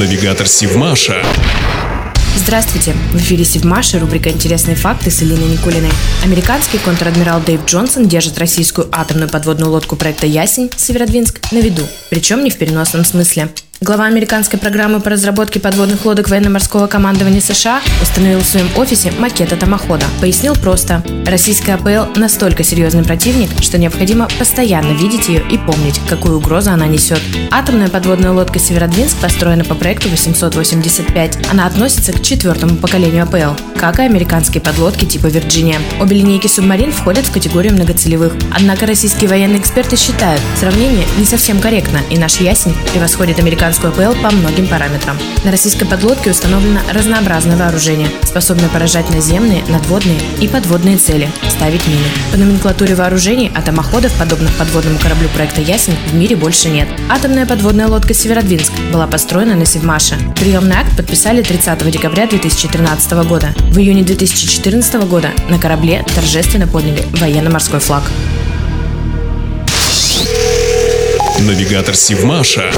Навигатор Сивмаша. Здравствуйте! В эфире Севмаша, рубрика «Интересные факты» с Элиной Никулиной. Американский контр-адмирал Дэйв Джонсон держит российскую атомную подводную лодку проекта «Ясень» Северодвинск на виду, причем не в переносном смысле. Глава американской программы по разработке подводных лодок военно-морского командования США установил в своем офисе макет атомохода. Пояснил просто. Российская АПЛ настолько серьезный противник, что необходимо постоянно видеть ее и помнить, какую угрозу она несет. Атомная подводная лодка «Северодвинск» построена по проекту 885. Она относится к четвертому поколению АПЛ, как и американские подлодки типа «Вирджиния». Обе линейки субмарин входят в категорию многоцелевых. Однако российские военные эксперты считают, сравнение не совсем корректно, и наш «Ясень» превосходит американскую американскую АПЛ по многим параметрам. На российской подлодке установлено разнообразное вооружение, способное поражать наземные, надводные и подводные цели, ставить мины. По номенклатуре вооружений атомоходов, подобных подводному кораблю проекта «Ясень», в мире больше нет. Атомная подводная лодка «Северодвинск» была построена на Севмаше. Приемный акт подписали 30 декабря 2013 года. В июне 2014 года на корабле торжественно подняли военно-морской флаг. Навигатор Сивмаша.